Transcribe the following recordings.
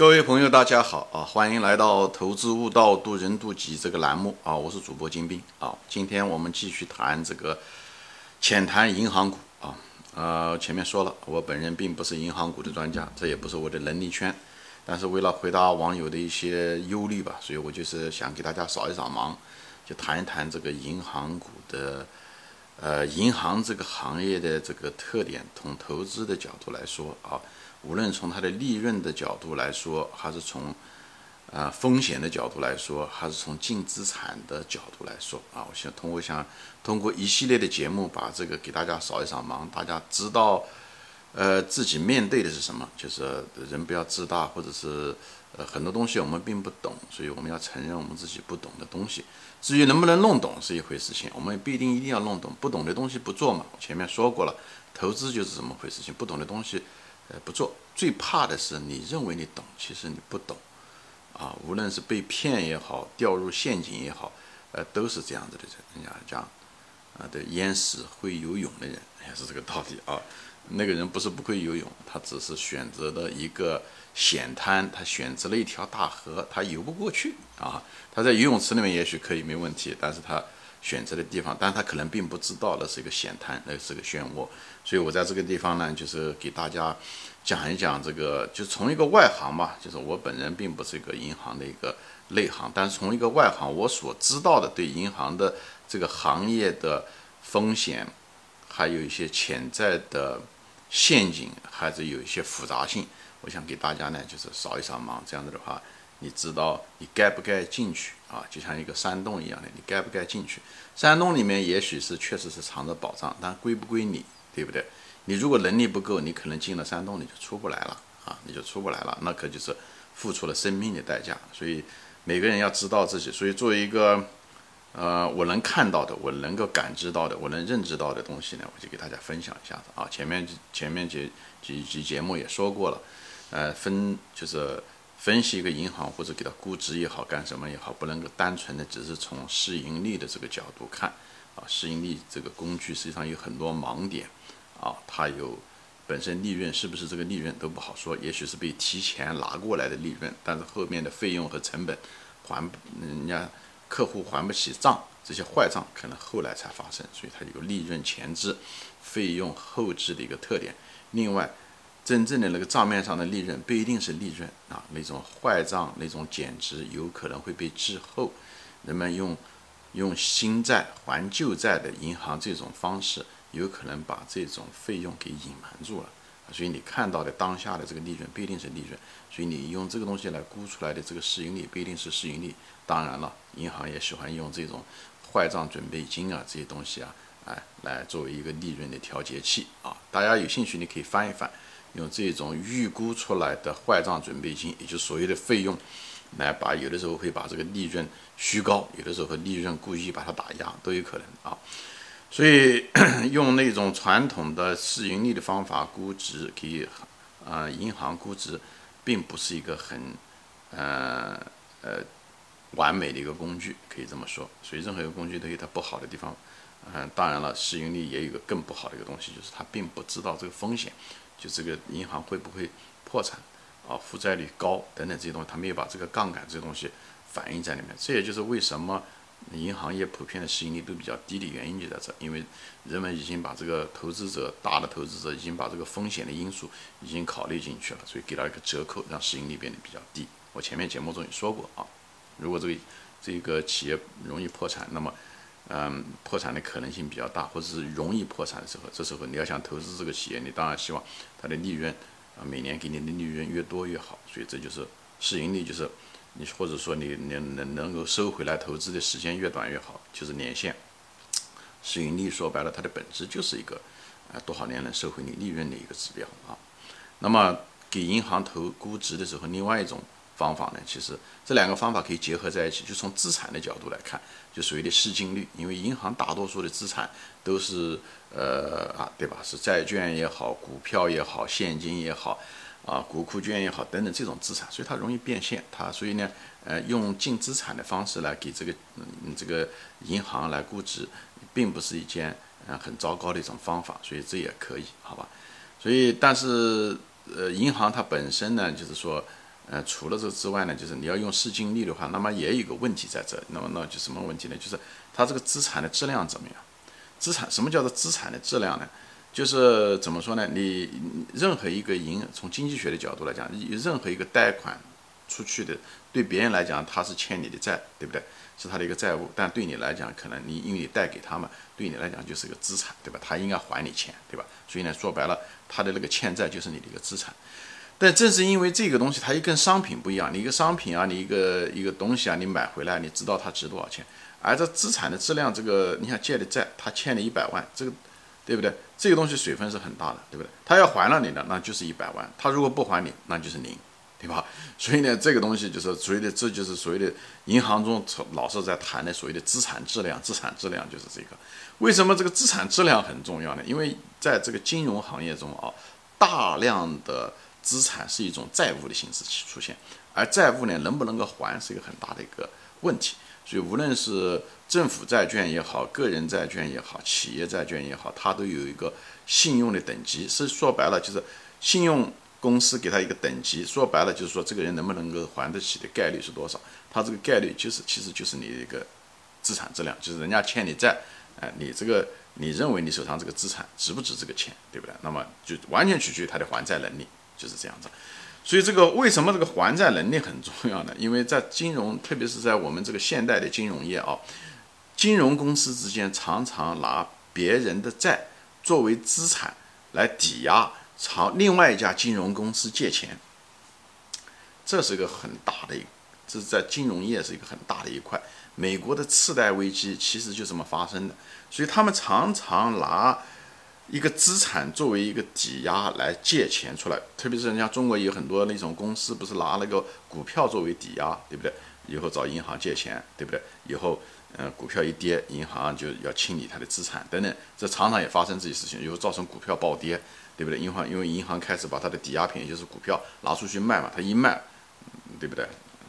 各位朋友，大家好啊！欢迎来到《投资悟道，渡人渡己》这个栏目啊！我是主播金兵啊！今天我们继续谈这个浅谈银行股啊！呃，前面说了，我本人并不是银行股的专家，这也不是我的能力圈。但是为了回答网友的一些忧虑吧，所以我就是想给大家扫一扫盲，就谈一谈这个银行股的呃银行这个行业的这个特点，从投资的角度来说啊。无论从它的利润的角度来说，还是从啊风险的角度来说，还是从净资产的角度来说啊，我想通过想通过一系列的节目把这个给大家扫一扫盲，大家知道呃自己面对的是什么，就是人不要自大，或者是呃很多东西我们并不懂，所以我们要承认我们自己不懂的东西。至于能不能弄懂是一回事情，我们也不一定一定要弄懂，不懂的东西不做嘛。我前面说过了，投资就是这么回事情，不懂的东西。呃，不做，最怕的是你认为你懂，其实你不懂，啊，无论是被骗也好，掉入陷阱也好，呃，都是这样子的。人家讲，啊，的淹死会游泳的人也是这个道理啊。那个人不是不会游泳，他只是选择了一个险滩，他选择了一条大河，他游不过去啊。他在游泳池里面也许可以没问题，但是他。选择的地方，但他可能并不知道那是一个险滩，那是个漩涡，所以我在这个地方呢，就是给大家讲一讲这个，就从一个外行吧，就是我本人并不是一个银行的一个内行，但是从一个外行我所知道的对银行的这个行业的风险，还有一些潜在的陷阱，还是有一些复杂性，我想给大家呢，就是扫一扫盲，这样子的话。你知道你该不该进去啊？就像一个山洞一样的，你该不该进去？山洞里面也许是确实是藏着宝藏，但归不归你，对不对？你如果能力不够，你可能进了山洞你就出不来了啊，你就出不来了，那可就是付出了生命的代价。所以每个人要知道自己。所以作为一个呃，我能看到的，我能够感知到的，我能认知到的东西呢，我就给大家分享一下子啊。前面前面几几集节目也说过了，呃，分就是。分析一个银行或者给它估值也好，干什么也好，不能够单纯的只是从市盈率的这个角度看，啊，市盈率这个工具实际上有很多盲点，啊，它有本身利润是不是这个利润都不好说，也许是被提前拿过来的利润，但是后面的费用和成本还人家客户还不起账，这些坏账可能后来才发生，所以它有利润前置、费用后置的一个特点。另外。真正的那个账面上的利润不一定是利润啊，那种坏账、那种减值有可能会被滞后。人们用用新债还旧债的银行这种方式，有可能把这种费用给隐瞒住了。所以你看到的当下的这个利润不一定是利润，所以你用这个东西来估出来的这个市盈率不一定是市盈率。当然了，银行也喜欢用这种坏账准备金啊这些东西啊，哎，来作为一个利润的调节器啊。大家有兴趣，你可以翻一翻。用这种预估出来的坏账准备金，也就所谓的费用，来把有的时候会把这个利润虚高，有的时候利润故意把它打压，都有可能啊。所以 用那种传统的市盈率的方法估值给啊银行估值，并不是一个很呃呃完美的一个工具，可以这么说。所以任何一个工具都有它不好的地方。嗯，当然了，市盈率也有一个更不好的一个东西，就是它并不知道这个风险。就这个银行会不会破产啊？负债率高等等这些东西，他没有把这个杠杆这些东西反映在里面。这也就是为什么银行业普遍的市盈率都比较低的原因就在这，因为人们已经把这个投资者大的投资者已经把这个风险的因素已经考虑进去了，所以给了一个折扣，让市盈率变得比较低。我前面节目中也说过啊，如果这个这个企业容易破产，那么。嗯，破产的可能性比较大，或者是容易破产的时候，这时候你要想投资这个企业，你当然希望它的利润啊，每年给你的利润越多越好。所以这就是市盈率，就是你或者说你能能能够收回来投资的时间越短越好，就是年限。市盈率说白了，它的本质就是一个啊多少年能收回你利润的一个指标啊。那么给银行投估值的时候，另外一种。方法呢？其实这两个方法可以结合在一起，就从资产的角度来看，就所谓的市净率。因为银行大多数的资产都是呃啊，对吧？是债券也好，股票也好，现金也好，啊，国库券也好等等这种资产，所以它容易变现。它所以呢，呃，用净资产的方式来给这个嗯这个银行来估值，并不是一件呃很糟糕的一种方法。所以这也可以，好吧？所以但是呃，银行它本身呢，就是说。呃，除了这之外呢，就是你要用市净率的话，那么也有一个问题在这。那么那就什么问题呢？就是它这个资产的质量怎么样？资产什么叫做资产的质量呢？就是怎么说呢？你任何一个银从经济学的角度来讲，任何一个贷款出去的，对别人来讲他是欠你的债，对不对？是他的一个债务，但对你来讲，可能你因为你贷给他们，对你来讲就是个资产，对吧？他应该还你钱，对吧？所以呢，说白了，他的那个欠债就是你的一个资产。但正是因为这个东西，它又跟商品不一样。你一个商品啊，你一个一个东西啊，你买回来，你知道它值多少钱。而这资产的质量，这个你想借的债，他欠你一百万，这个对不对？这个东西水分是很大的，对不对？他要还了你的，那就是一百万；他如果不还你，那就是零，对吧？所以呢，这个东西就是所谓的，这就是所谓的银行中老是在谈的所谓的资产质量。资产质量就是这个。为什么这个资产质量很重要呢？因为在这个金融行业中啊，大量的。资产是一种债务的形式出现，而债务呢，能不能够还是一个很大的一个问题。所以，无论是政府债券也好，个人债券也好，企业债券也好，它都有一个信用的等级。是说白了，就是信用公司给他一个等级。说白了，就是说这个人能不能够还得起的概率是多少？他这个概率就是，其实就是你的一个资产质量，就是人家欠你债，哎，你这个你认为你手上这个资产值不值这个钱，对不对？那么就完全取决于他的还债能力。就是这样子，所以这个为什么这个还债能力很重要呢？因为在金融，特别是在我们这个现代的金融业啊，金融公司之间常常拿别人的债作为资产来抵押，朝另外一家金融公司借钱，这是一个很大的一，这是在金融业是一个很大的一块。美国的次贷危机其实就这么发生的，所以他们常常拿。一个资产作为一个抵押来借钱出来，特别是人家中国有很多那种公司，不是拿那个股票作为抵押，对不对？以后找银行借钱，对不对？以后，嗯，股票一跌，银行就要清理它的资产等等，这常常也发生这些事情，以后造成股票暴跌，对不对？银行因为银行开始把它的抵押品，也就是股票拿出去卖嘛，它一卖，对不对？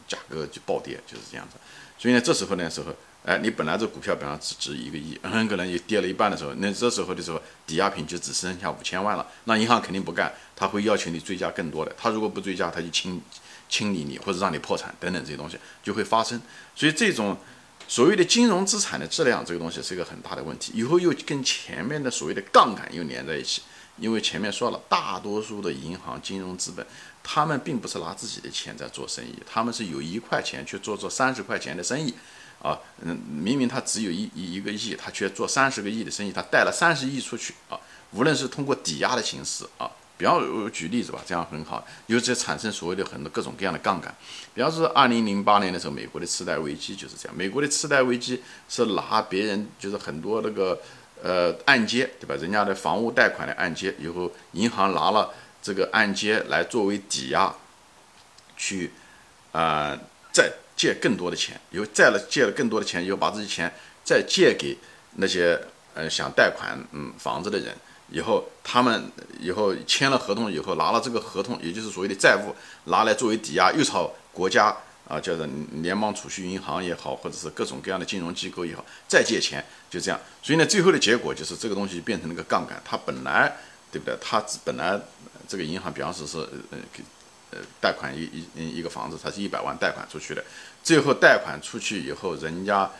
价格就暴跌，就是这样子。所以呢，这时候呢时候。哎，你本来这股票本来只值一个亿，很可能也跌了一半的时候，那这时候的时候，抵押品就只剩下五千万了。那银行肯定不干，他会要求你追加更多的。他如果不追加，他就清清理你或者让你破产等等这些东西就会发生。所以这种所谓的金融资产的质量这个东西是一个很大的问题。以后又跟前面的所谓的杠杆又连在一起，因为前面说了，大多数的银行金融资本，他们并不是拿自己的钱在做生意，他们是有一块钱去做做三十块钱的生意。啊，嗯，明明他只有一一一个亿，他却做三十个亿的生意，他贷了三十亿出去啊！无论是通过抵押的形式啊，比方举例子吧，这样很好，由此产生所谓的很多各种各样的杠杆。比方说，二零零八年的时候，美国的次贷危机就是这样。美国的次贷危机是拿别人就是很多那个呃按揭，对吧？人家的房屋贷款的按揭，以后银行拿了这个按揭来作为抵押，去啊再。借更多的钱，以后再了借了更多的钱，以后把这些钱再借给那些呃想贷款嗯房子的人，以后他们以后签了合同以后拿了这个合同，也就是所谓的债务拿来作为抵押，又朝国家啊叫做联邦储蓄银行也好，或者是各种各样的金融机构也好再借钱，就这样。所以呢，最后的结果就是这个东西变成了个杠杆，它本来对不对？它本来这个银行比方说是呃给。贷款一一一个房子，他是一百万贷款出去的，最后贷款出去以后，人家，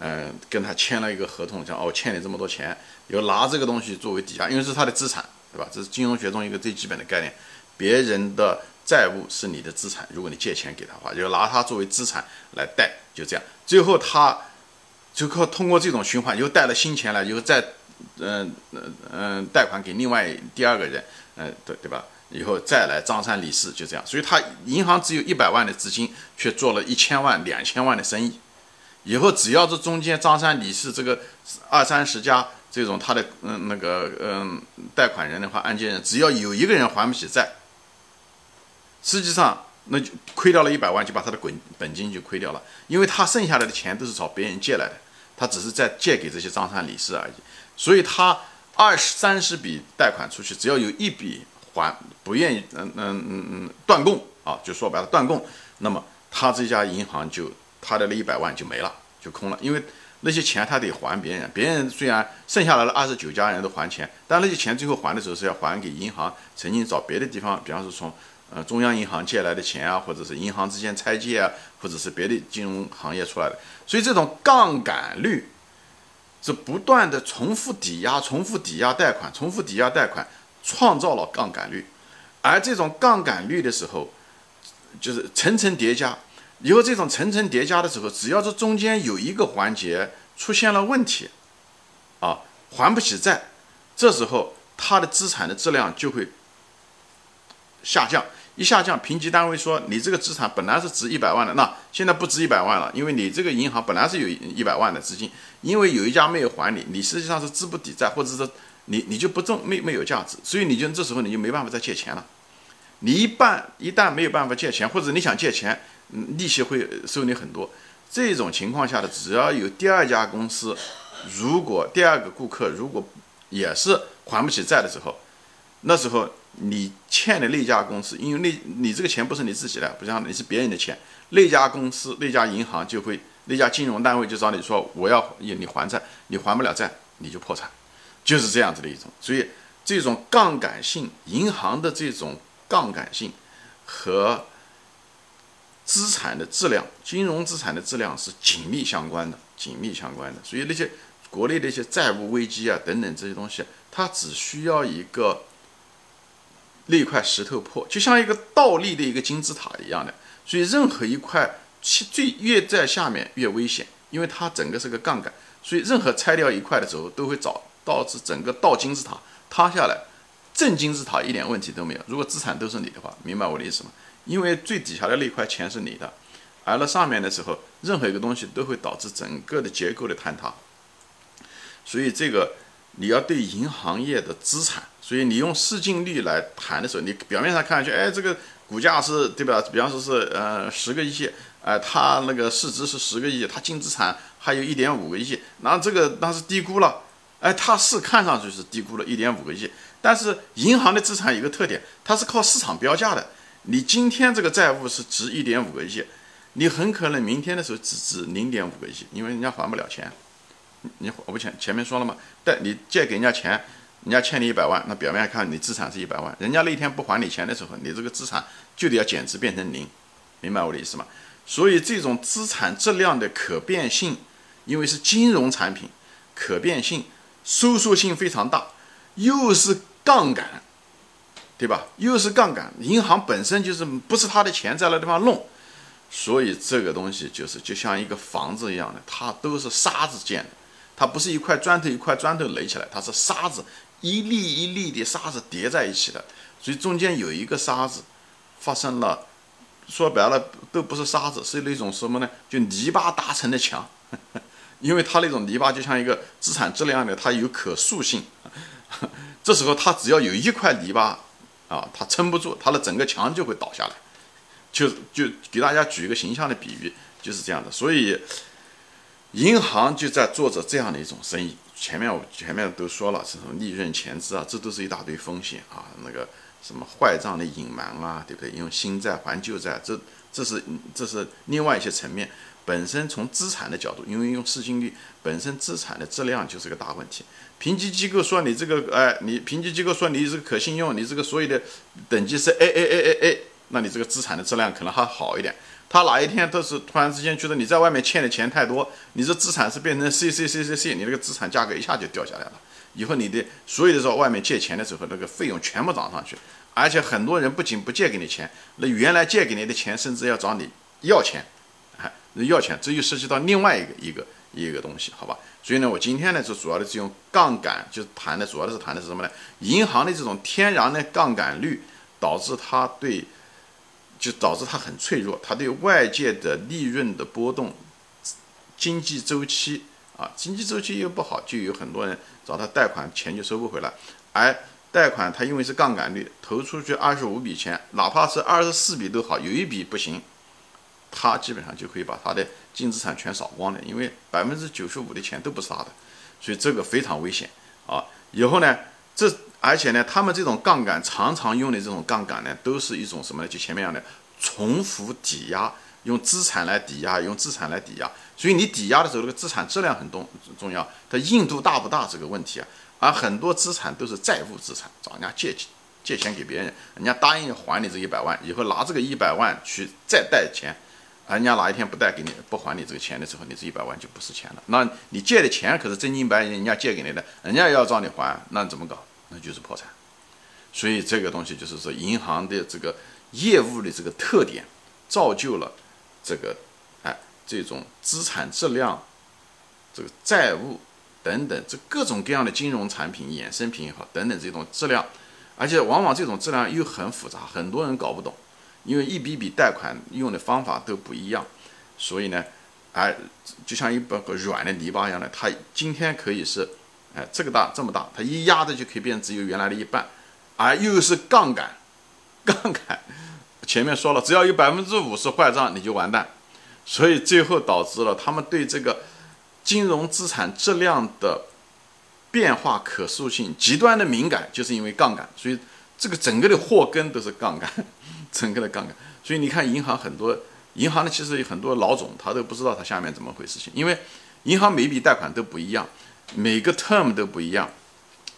嗯，跟他签了一个合同，讲哦，欠你这么多钱，有拿这个东西作为抵押，因为是他的资产，对吧？这是金融学中一个最基本的概念，别人的债务是你的资产，如果你借钱给他的话，就拿它作为资产来贷，就这样，最后他就靠通过这种循环，又贷了新钱来，又再，嗯嗯嗯，贷款给另外第二个人，嗯，对对吧？以后再来张三李四就这样，所以他银行只有一百万的资金，却做了一千万、两千万的生意。以后只要这中间张三李四这个二三十家这种他的嗯那个嗯贷款人的话，按揭人只要有一个人还不起债，实际上那就亏掉了一百万，就把他的本本金就亏掉了，因为他剩下来的钱都是找别人借来的，他只是在借给这些张三李四而已。所以他二十三十笔贷款出去，只要有一笔。还不愿意，嗯嗯嗯嗯，断供啊，就说白了断供，那么他这家银行就他的那一百万就没了，就空了，因为那些钱他得还别人，别人虽然剩下来了二十九家人都还钱，但那些钱最后还的时候是要还给银行曾经找别的地方，比方说从呃中央银行借来的钱啊，或者是银行之间拆借啊，或者是别的金融行业出来的。所以这种杠杆率是不断的重复抵押、重复抵押贷款、重复抵押贷款，创造了杠杆率。而这种杠杆率的时候，就是层层叠加。以后这种层层叠加的时候，只要是中间有一个环节出现了问题，啊，还不起债，这时候它的资产的质量就会下降。一下降，评级单位说你这个资产本来是值一百万的，那现在不值一百万了，因为你这个银行本来是有一百万的资金，因为有一家没有还你，你实际上是资不抵债，或者是你你就不挣没没有价值，所以你就这时候你就没办法再借钱了。你一半一旦没有办法借钱，或者你想借钱，利息会收你很多。这种情况下的，只要有第二家公司，如果第二个顾客如果也是还不起债的时候，那时候。你欠的那家公司，因为那你这个钱不是你自己的，不像你是别人的钱，那家公司那家银行就会，那家金融单位就找你说，我要你还债，你还不了债，你就破产，就是这样子的一种。所以这种杠杆性，银行的这种杠杆性和资产的质量，金融资产的质量是紧密相关的，紧密相关的。所以那些国内的一些债务危机啊等等这些东西，它只需要一个。那块石头破，就像一个倒立的一个金字塔一样的，所以任何一块最越在下面越危险，因为它整个是个杠杆，所以任何拆掉一块的时候，都会找导致整个倒金字塔塌下来。正金字塔一点问题都没有，如果资产都是你的话，明白我的意思吗？因为最底下的那块钱是你的，而那上面的时候，任何一个东西都会导致整个的结构的坍塌。所以这个你要对银行业的资产。所以你用市净率来谈的时候，你表面上看上去，哎，这个股价是对吧？比方说是呃十个亿，哎，它那个市值是十个亿，它净资产还有一点五个亿，那这个那是低估了，哎，它是看上去是低估了一点五个亿，但是银行的资产有个特点，它是靠市场标价的。你今天这个债务是值一点五个亿，你很可能明天的时候只值零点五个亿，因为人家还不了钱，你还不前，前面说了嘛，但你借给人家钱。人家欠你一百万，那表面看你资产是一百万，人家那天不还你钱的时候，你这个资产就得要减值变成零，明白我的意思吗？所以这种资产质量的可变性，因为是金融产品，可变性、收缩性非常大，又是杠杆，对吧？又是杠杆，银行本身就是不是他的钱在那地方弄，所以这个东西就是就像一个房子一样的，它都是沙子建的，它不是一块砖头一块砖头垒起来，它是沙子。一粒一粒的沙子叠在一起的，所以中间有一个沙子发生了，说白了都不是沙子，是那种什么呢？就泥巴搭成的墙，因为它那种泥巴就像一个资产质量的，它有可塑性。这时候它只要有一块泥巴啊，它撑不住，它的整个墙就会倒下来。就就给大家举一个形象的比喻，就是这样的。所以银行就在做着这样的一种生意。前面我前面都说了，这种利润前置啊，这都是一大堆风险啊。那个什么坏账的隐瞒啊，对不对？用新债还旧债，这这是这是另外一些层面。本身从资产的角度，因为用市净率，本身资产的质量就是个大问题。评级机构说你这个，哎，你评级机构说你这个可信用，你这个所有的等级是 A A A A A，那你这个资产的质量可能还好一点。他哪一天都是突然之间觉得你在外面欠的钱太多，你这资产是变成 C C C C C，你那个资产价格一下就掉下来了。以后你的所有的时候外面借钱的时候，那个费用全部涨上去，而且很多人不仅不借给你钱，那原来借给你的钱甚至要找你要钱，哎，要钱，这又涉及到另外一个一个一个东西，好吧？所以呢，我今天呢就主要的是用杠杆，就谈的主要的是谈的是什么呢？银行的这种天然的杠杆率导致它对。就导致它很脆弱，它对外界的利润的波动、经济周期啊，经济周期又不好，就有很多人找他贷款，钱就收不回来。而贷款它因为是杠杆率，投出去二十五笔钱，哪怕是二十四笔都好，有一笔不行，他基本上就可以把他的净资产全扫光了，因为百分之九十五的钱都不是他的，所以这个非常危险啊。以后呢，这。而且呢，他们这种杠杆常常用的这种杠杆呢，都是一种什么呢？就前面讲的重复抵押，用资产来抵押，用资产来抵押。所以你抵押的时候，这个资产质量很重重要，它硬度大不大这个问题啊。而很多资产都是债务资产，找人家借钱借钱给别人，人家答应还你这一百万，以后拿这个一百万去再贷钱，人家哪一天不贷给你，不还你这个钱的时候，你这一百万就不是钱了。那你借的钱可是真金白银，人家借给你的，人家要找你还，那怎么搞？那就是破产。所以这个东西就是说，银行的这个业务的这个特点，造就了这个哎这种资产质量、这个债务等等这各种各样的金融产品、衍生品也好等等这种质量。而且往往这种质量又很复杂，很多人搞不懂，因为一笔笔贷款用的方法都不一样，所以呢，哎，就像一把个软的泥巴一样的，它今天可以是，哎，这个大这么大，它一压着就可以变只有原来的一半，而又是杠杆，杠杆，前面说了，只要有百分之五十坏账你就完蛋，所以最后导致了他们对这个金融资产质量的。变化可塑性极端的敏感，就是因为杠杆，所以这个整个的祸根都是杠杆，整个的杠杆。所以你看，银行很多银行呢，其实有很多老总他都不知道他下面怎么回事情，因为银行每一笔贷款都不一样，每个 term 都不一样，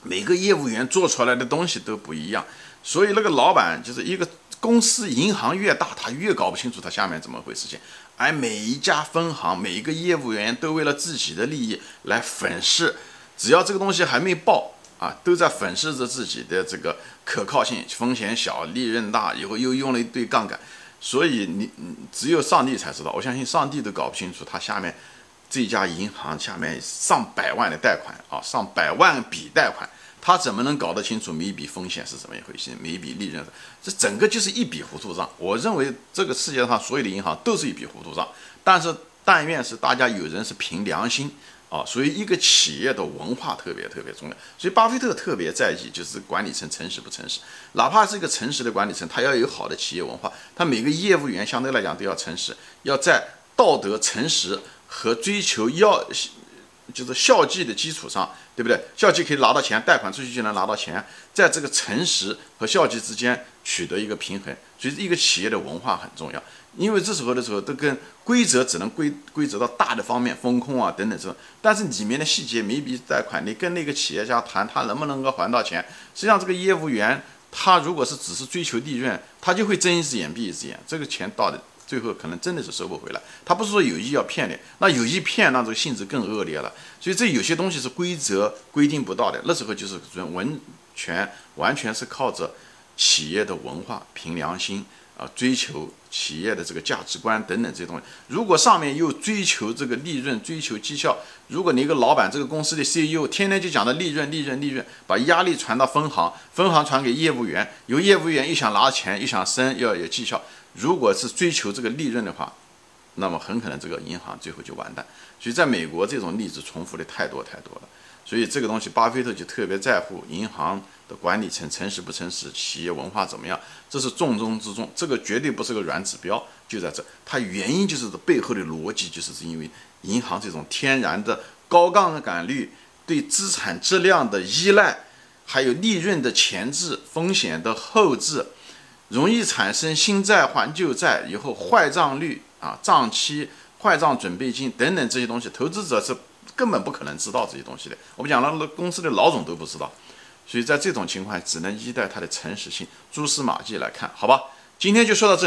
每个业务员做出来的东西都不一样，所以那个老板就是一个公司银行越大，他越搞不清楚他下面怎么回事情，而每一家分行每一个业务员都为了自己的利益来粉饰。只要这个东西还没爆啊，都在粉饰着自己的这个可靠性，风险小，利润大，以后又用了一堆杠杆，所以你只有上帝才知道。我相信上帝都搞不清楚，他下面这家银行下面上百万的贷款啊，上百万笔贷款，他怎么能搞得清楚每一笔风险是怎么一回事，每一笔利润？这整个就是一笔糊涂账。我认为这个世界上所有的银行都是一笔糊涂账，但是但愿是大家有人是凭良心。啊，所以一个企业的文化特别特别重要，所以巴菲特特别在意就是管理层诚实不诚实，哪怕是一个诚实的管理层，他要有好的企业文化，他每个业务员相对来讲都要诚实，要在道德诚实和追求要就是效绩的基础上，对不对？效绩可以拿到钱，贷款出去就能拿到钱，在这个诚实和效绩之间取得一个平衡，所以一个企业的文化很重要。因为这时候的时候，都跟规则只能规规则到大的方面，风控啊等等这种，但是里面的细节，每笔贷款你跟那个企业家谈，他能不能够还到钱？实际上这个业务员他如果是只是追求利润，他就会睁一只眼闭一只眼，这个钱到的最后可能真的是收不回来。他不是说有意要骗你，那有意骗，那这个性质更恶劣了。所以这有些东西是规则规定不到的，那时候就是完全完全是靠着企业的文化，凭良心。追求企业的这个价值观等等这些东西，如果上面又追求这个利润、追求绩效，如果你一个老板，这个公司的 CEO 天天就讲的利润、利润、利润，把压力传到分行，分行传给业务员，有业务员又想拿钱，又想升，要有绩效，如果是追求这个利润的话，那么很可能这个银行最后就完蛋。所以，在美国这种例子重复的太多太多了。所以这个东西，巴菲特就特别在乎银行的管理层诚实不诚实，企业文化怎么样，这是重中之重。这个绝对不是个软指标，就在这。它原因就是背后的逻辑，就是是因为银行这种天然的高杠杆率、对资产质量的依赖，还有利润的前置、风险的后置，容易产生新债还旧债以后坏账率啊、账期、坏账准备金等等这些东西，投资者是。根本不可能知道这些东西的。我们讲了，公司的老总都不知道，所以在这种情况，只能依赖他的诚实性、蛛丝马迹来看，好吧？今天就说到这。